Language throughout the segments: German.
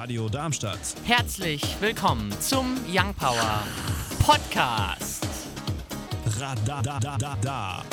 Radio Darmstadt. Herzlich willkommen zum Young Power Podcast. Radadadada.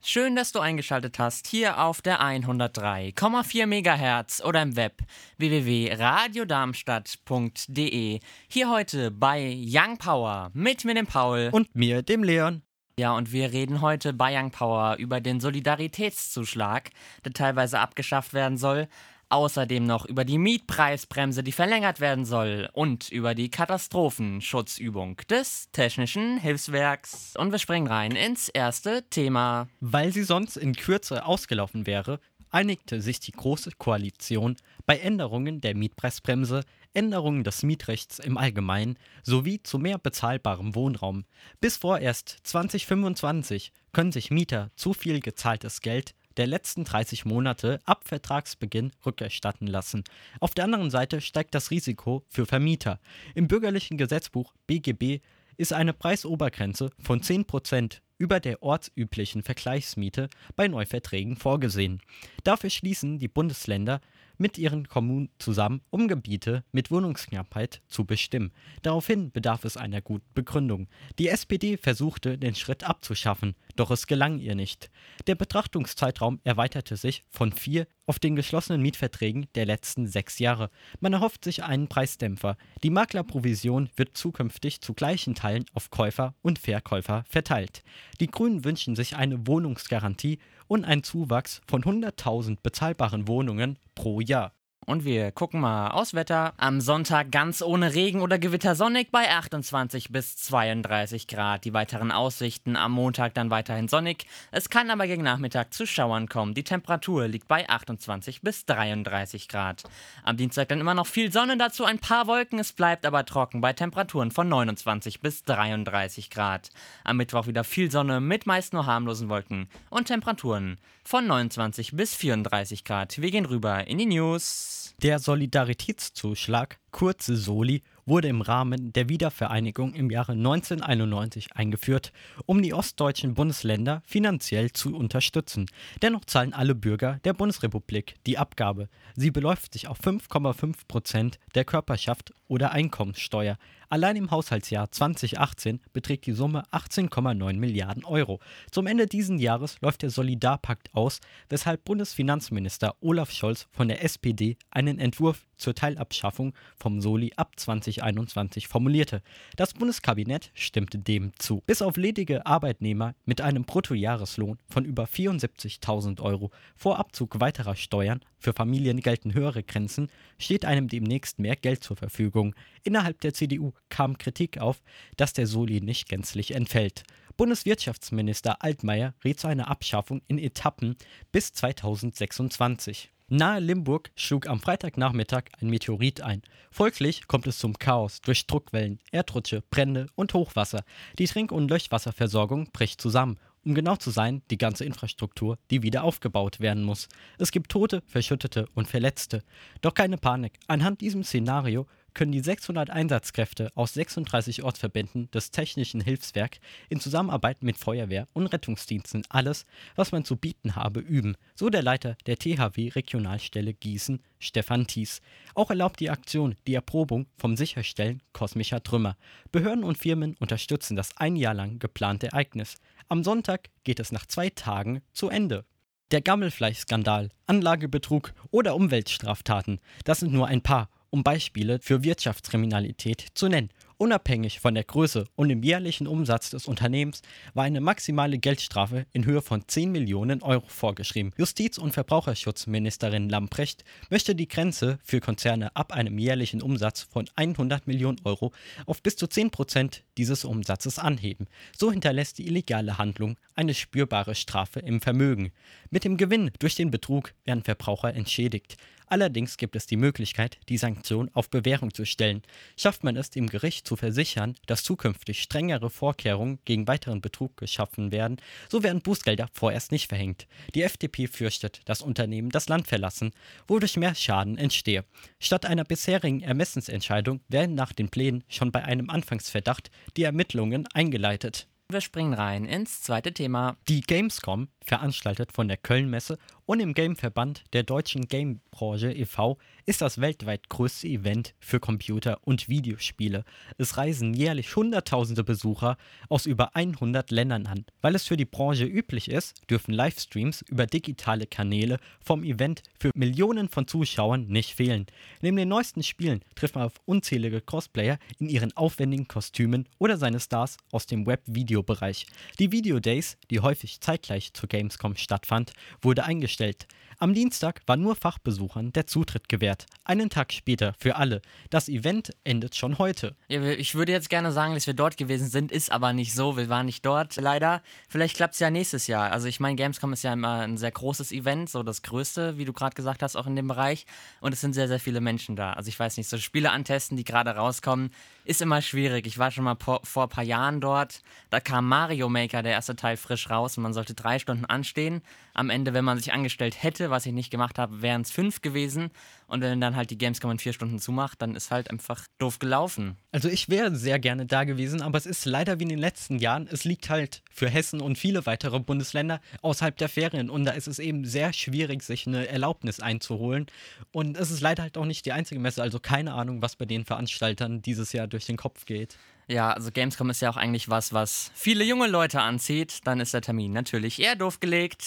Schön, dass du eingeschaltet hast hier auf der 103,4 MHz oder im Web www.radiodarmstadt.de. Hier heute bei Young Power mit mir, dem Paul. Und mir, dem Leon. Ja, und wir reden heute bei Young Power über den Solidaritätszuschlag, der teilweise abgeschafft werden soll. Außerdem noch über die Mietpreisbremse, die verlängert werden soll. Und über die Katastrophenschutzübung des Technischen Hilfswerks. Und wir springen rein ins erste Thema. Weil sie sonst in Kürze ausgelaufen wäre, einigte sich die Große Koalition bei Änderungen der Mietpreisbremse, Änderungen des Mietrechts im Allgemeinen sowie zu mehr bezahlbarem Wohnraum. Bis vorerst 2025 können sich Mieter zu viel gezahltes Geld der letzten 30 Monate ab Vertragsbeginn rückerstatten lassen. Auf der anderen Seite steigt das Risiko für Vermieter. Im bürgerlichen Gesetzbuch BGB ist eine Preisobergrenze von 10% über der ortsüblichen Vergleichsmiete bei Neuverträgen vorgesehen. Dafür schließen die Bundesländer mit ihren Kommunen zusammen, um Gebiete mit Wohnungsknappheit zu bestimmen. Daraufhin bedarf es einer guten Begründung. Die SPD versuchte, den Schritt abzuschaffen, doch es gelang ihr nicht. Der Betrachtungszeitraum erweiterte sich von vier auf den geschlossenen Mietverträgen der letzten sechs Jahre. Man erhofft sich einen Preisdämpfer. Die Maklerprovision wird zukünftig zu gleichen Teilen auf Käufer und Verkäufer verteilt. Die Grünen wünschen sich eine Wohnungsgarantie und einen Zuwachs von 100.000 bezahlbaren Wohnungen pro Jahr. Und wir gucken mal aus Wetter. Am Sonntag ganz ohne Regen oder Gewitter sonnig bei 28 bis 32 Grad. Die weiteren Aussichten am Montag dann weiterhin sonnig. Es kann aber gegen Nachmittag zu Schauern kommen. Die Temperatur liegt bei 28 bis 33 Grad. Am Dienstag dann immer noch viel Sonne, dazu ein paar Wolken. Es bleibt aber trocken bei Temperaturen von 29 bis 33 Grad. Am Mittwoch wieder viel Sonne mit meist nur harmlosen Wolken und Temperaturen von 29 bis 34 Grad. Wir gehen rüber in die News. Der Solidaritätszuschlag, kurz Soli, wurde im Rahmen der Wiedervereinigung im Jahre 1991 eingeführt, um die ostdeutschen Bundesländer finanziell zu unterstützen. Dennoch zahlen alle Bürger der Bundesrepublik die Abgabe. Sie beläuft sich auf 5,5 Prozent der Körperschaft oder Einkommenssteuer. Allein im Haushaltsjahr 2018 beträgt die Summe 18,9 Milliarden Euro. Zum Ende dieses Jahres läuft der Solidarpakt aus, weshalb Bundesfinanzminister Olaf Scholz von der SPD einen Entwurf zur Teilabschaffung vom Soli ab 2021 formulierte. Das Bundeskabinett stimmte dem zu. Bis auf ledige Arbeitnehmer mit einem Bruttojahreslohn von über 74.000 Euro vor Abzug weiterer Steuern für Familien gelten höhere Grenzen, steht einem demnächst mehr Geld zur Verfügung. Innerhalb der CDU kam Kritik auf, dass der Soli nicht gänzlich entfällt. Bundeswirtschaftsminister Altmaier rät zu einer Abschaffung in Etappen bis 2026. Nahe Limburg schlug am Freitagnachmittag ein Meteorit ein. Folglich kommt es zum Chaos durch Druckwellen, Erdrutsche, Brände und Hochwasser. Die Trink- und Löschwasserversorgung bricht zusammen. Um genau zu sein, die ganze Infrastruktur, die wieder aufgebaut werden muss. Es gibt Tote, Verschüttete und Verletzte. Doch keine Panik. Anhand diesem Szenario können die 600 Einsatzkräfte aus 36 Ortsverbänden des Technischen Hilfswerk in Zusammenarbeit mit Feuerwehr und Rettungsdiensten alles, was man zu bieten habe, üben, so der Leiter der THW Regionalstelle Gießen, Stefan Thies. Auch erlaubt die Aktion die Erprobung vom Sicherstellen kosmischer Trümmer. Behörden und Firmen unterstützen das ein Jahr lang geplante Ereignis. Am Sonntag geht es nach zwei Tagen zu Ende. Der Gammelfleischskandal, Anlagebetrug oder Umweltstraftaten, das sind nur ein paar um Beispiele für Wirtschaftskriminalität zu nennen. Unabhängig von der Größe und dem jährlichen Umsatz des Unternehmens war eine maximale Geldstrafe in Höhe von 10 Millionen Euro vorgeschrieben. Justiz- und Verbraucherschutzministerin Lamprecht möchte die Grenze für Konzerne ab einem jährlichen Umsatz von 100 Millionen Euro auf bis zu 10 Prozent dieses Umsatzes anheben. So hinterlässt die illegale Handlung eine spürbare Strafe im Vermögen. Mit dem Gewinn durch den Betrug werden Verbraucher entschädigt. Allerdings gibt es die Möglichkeit, die Sanktion auf Bewährung zu stellen. Schafft man es, dem Gericht zu versichern, dass zukünftig strengere Vorkehrungen gegen weiteren Betrug geschaffen werden, so werden Bußgelder vorerst nicht verhängt. Die FDP fürchtet, dass Unternehmen das Land verlassen, wodurch mehr Schaden entstehe. Statt einer bisherigen Ermessensentscheidung werden nach den Plänen schon bei einem Anfangsverdacht die Ermittlungen eingeleitet. Wir springen rein ins zweite Thema. Die Gamescom, veranstaltet von der Köln-Messe und im Gameverband der deutschen Gamebranche e.V. ist das weltweit größte Event für Computer- und Videospiele. Es reisen jährlich Hunderttausende Besucher aus über 100 Ländern an. Weil es für die Branche üblich ist, dürfen Livestreams über digitale Kanäle vom Event für Millionen von Zuschauern nicht fehlen. Neben den neuesten Spielen trifft man auf unzählige Cosplayer in ihren aufwendigen Kostümen oder seine Stars aus dem Web-Video-Bereich. Die Video Days, die häufig zeitgleich zur Gamescom stattfand, wurde eingestellt gestellt. Am Dienstag war nur Fachbesuchern der Zutritt gewährt. Einen Tag später für alle. Das Event endet schon heute. Ja, ich würde jetzt gerne sagen, dass wir dort gewesen sind, ist aber nicht so. Wir waren nicht dort, leider. Vielleicht klappt es ja nächstes Jahr. Also ich meine, Gamescom ist ja immer ein sehr großes Event, so das größte, wie du gerade gesagt hast, auch in dem Bereich. Und es sind sehr, sehr viele Menschen da. Also ich weiß nicht, so Spiele antesten, die gerade rauskommen, ist immer schwierig. Ich war schon mal vor, vor ein paar Jahren dort. Da kam Mario Maker, der erste Teil, frisch raus und man sollte drei Stunden anstehen. Am Ende, wenn man sich angestellt hätte, was ich nicht gemacht habe, wären es fünf gewesen. Und wenn dann halt die Gamescom in vier Stunden zumacht, dann ist halt einfach doof gelaufen. Also ich wäre sehr gerne da gewesen, aber es ist leider wie in den letzten Jahren. Es liegt halt für Hessen und viele weitere Bundesländer außerhalb der Ferien. Und da ist es eben sehr schwierig, sich eine Erlaubnis einzuholen. Und es ist leider halt auch nicht die einzige Messe. Also keine Ahnung, was bei den Veranstaltern dieses Jahr durch den Kopf geht. Ja, also Gamescom ist ja auch eigentlich was, was viele junge Leute anzieht. Dann ist der Termin natürlich eher doof gelegt.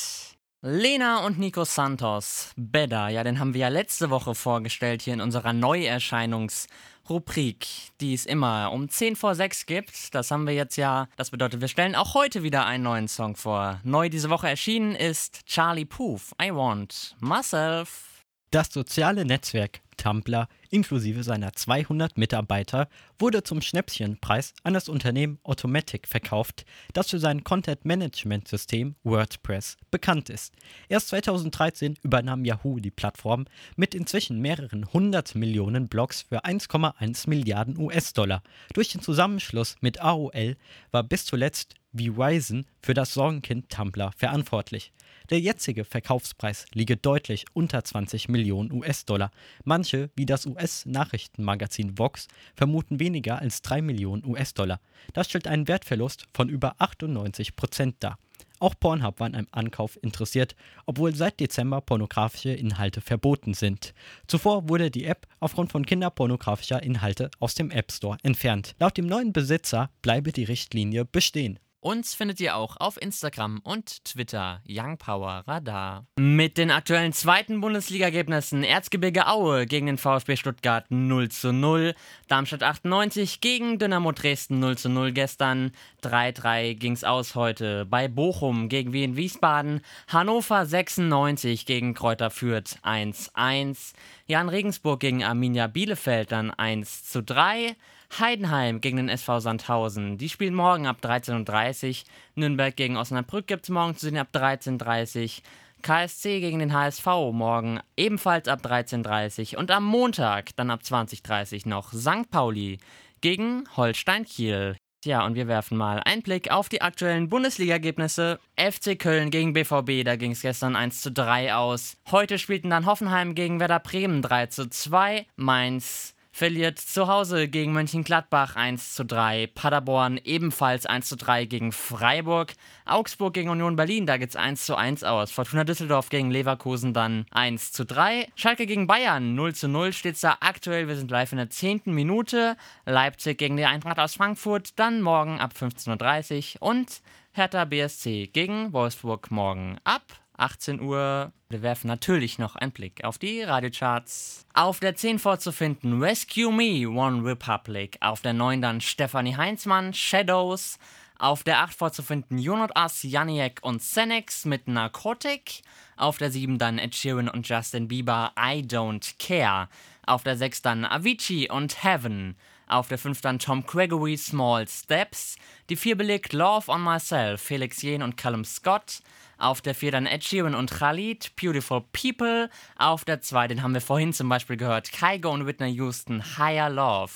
Lena und Nico Santos, Better, ja, den haben wir ja letzte Woche vorgestellt hier in unserer Neuerscheinungsrubrik, die es immer um 10 vor 6 gibt. Das haben wir jetzt ja, das bedeutet, wir stellen auch heute wieder einen neuen Song vor. Neu diese Woche erschienen ist Charlie Poof, I Want Myself. Das soziale Netzwerk Tumblr inklusive seiner 200 Mitarbeiter wurde zum Schnäppchenpreis an das Unternehmen Automatic verkauft, das für sein Content-Management-System WordPress bekannt ist. Erst 2013 übernahm Yahoo die Plattform mit inzwischen mehreren hundert Millionen Blogs für 1,1 Milliarden US-Dollar. Durch den Zusammenschluss mit AOL war bis zuletzt Verizon für das Sorgenkind Tumblr verantwortlich. Der jetzige Verkaufspreis liege deutlich unter 20 Millionen US-Dollar. Manche, wie das US-Nachrichtenmagazin Vox, vermuten weniger als 3 Millionen US-Dollar. Das stellt einen Wertverlust von über 98 Prozent dar. Auch Pornhub war an einem Ankauf interessiert, obwohl seit Dezember pornografische Inhalte verboten sind. Zuvor wurde die App aufgrund von kinderpornografischer Inhalte aus dem App Store entfernt. Laut dem neuen Besitzer bleibe die Richtlinie bestehen. Uns findet ihr auch auf Instagram und Twitter Young Power Radar. Mit den aktuellen zweiten Bundesliga-Ergebnissen Erzgebirge Aue gegen den VfB Stuttgart 0 zu 0, Darmstadt 98 gegen Dynamo Dresden 0 zu 0 gestern, 3-3 ging's aus heute bei Bochum gegen Wien Wiesbaden, Hannover 96 gegen Kräuter Fürth 1-1, Jan Regensburg gegen Arminia Bielefeld dann 1 zu 3, Heidenheim gegen den SV Sandhausen. Die spielen morgen ab 13.30 Uhr. Nürnberg gegen Osnabrück gibt es morgen zu sehen ab 13.30 Uhr. KSC gegen den HSV morgen ebenfalls ab 13.30 Uhr. Und am Montag dann ab 20.30 Uhr noch St. Pauli gegen Holstein Kiel. Ja, und wir werfen mal einen Blick auf die aktuellen Bundesliga-Ergebnisse. FC Köln gegen BVB, da ging es gestern 1 zu 3 aus. Heute spielten dann Hoffenheim gegen Werder Bremen 3 zu 2. Mainz verliert zu Hause gegen Mönchengladbach 1 zu 3. Paderborn ebenfalls 1 zu 3 gegen Freiburg. Augsburg gegen Union Berlin, da geht's 1 zu 1 aus. Fortuna Düsseldorf gegen Leverkusen dann 1 zu 3. Schalke gegen Bayern 0 zu 0 steht's da aktuell. Wir sind live in der 10. Minute. Leipzig gegen die Eintracht aus Frankfurt dann morgen ab 15.30 Uhr. Und Hertha BSC gegen Wolfsburg morgen ab 18 Uhr. Wir werfen natürlich noch einen Blick auf die Radiocharts. Auf der 10 vorzufinden Rescue Me, One Republic. Auf der 9 dann Stefanie Heinzmann, Shadows. Auf der 8 vorzufinden Junot Us, Janiek und Senex mit Narcotic. Auf der 7 dann Ed Sheeran und Justin Bieber, I Don't Care. Auf der 6 dann Avicii und Heaven. Auf der 5 dann Tom Gregory, Small Steps. Die 4 belegt Love on Myself, Felix Jen und Callum Scott. Auf der 4 dann Ed Sheeran und Khalid, Beautiful People. Auf der 2, den haben wir vorhin zum Beispiel gehört, Kygo und Whitney Houston, Higher Love.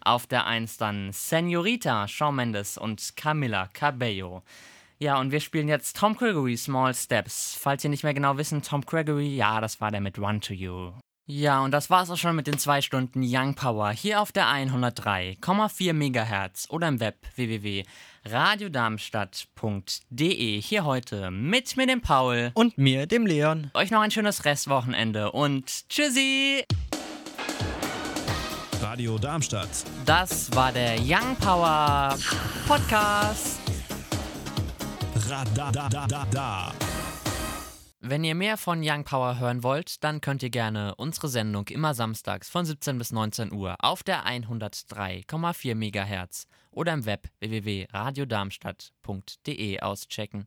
Auf der 1 dann Senorita, Shawn Mendes und Camila Cabello. Ja, und wir spielen jetzt Tom Gregory, Small Steps. Falls ihr nicht mehr genau wissen, Tom Gregory, ja, das war der mit Run to You. Ja, und das war's auch schon mit den zwei Stunden Young Power hier auf der 103,4 MHz oder im Web www.radiodarmstadt.de. Hier heute mit mir, dem Paul. Und mir, dem Leon. Euch noch ein schönes Restwochenende und tschüssi! Radio Darmstadt. Das war der Young Power Podcast. Radadadada. Wenn ihr mehr von Young Power hören wollt, dann könnt ihr gerne unsere Sendung immer samstags von 17 bis 19 Uhr auf der 103,4 MHz oder im Web www.radiodarmstadt.de auschecken.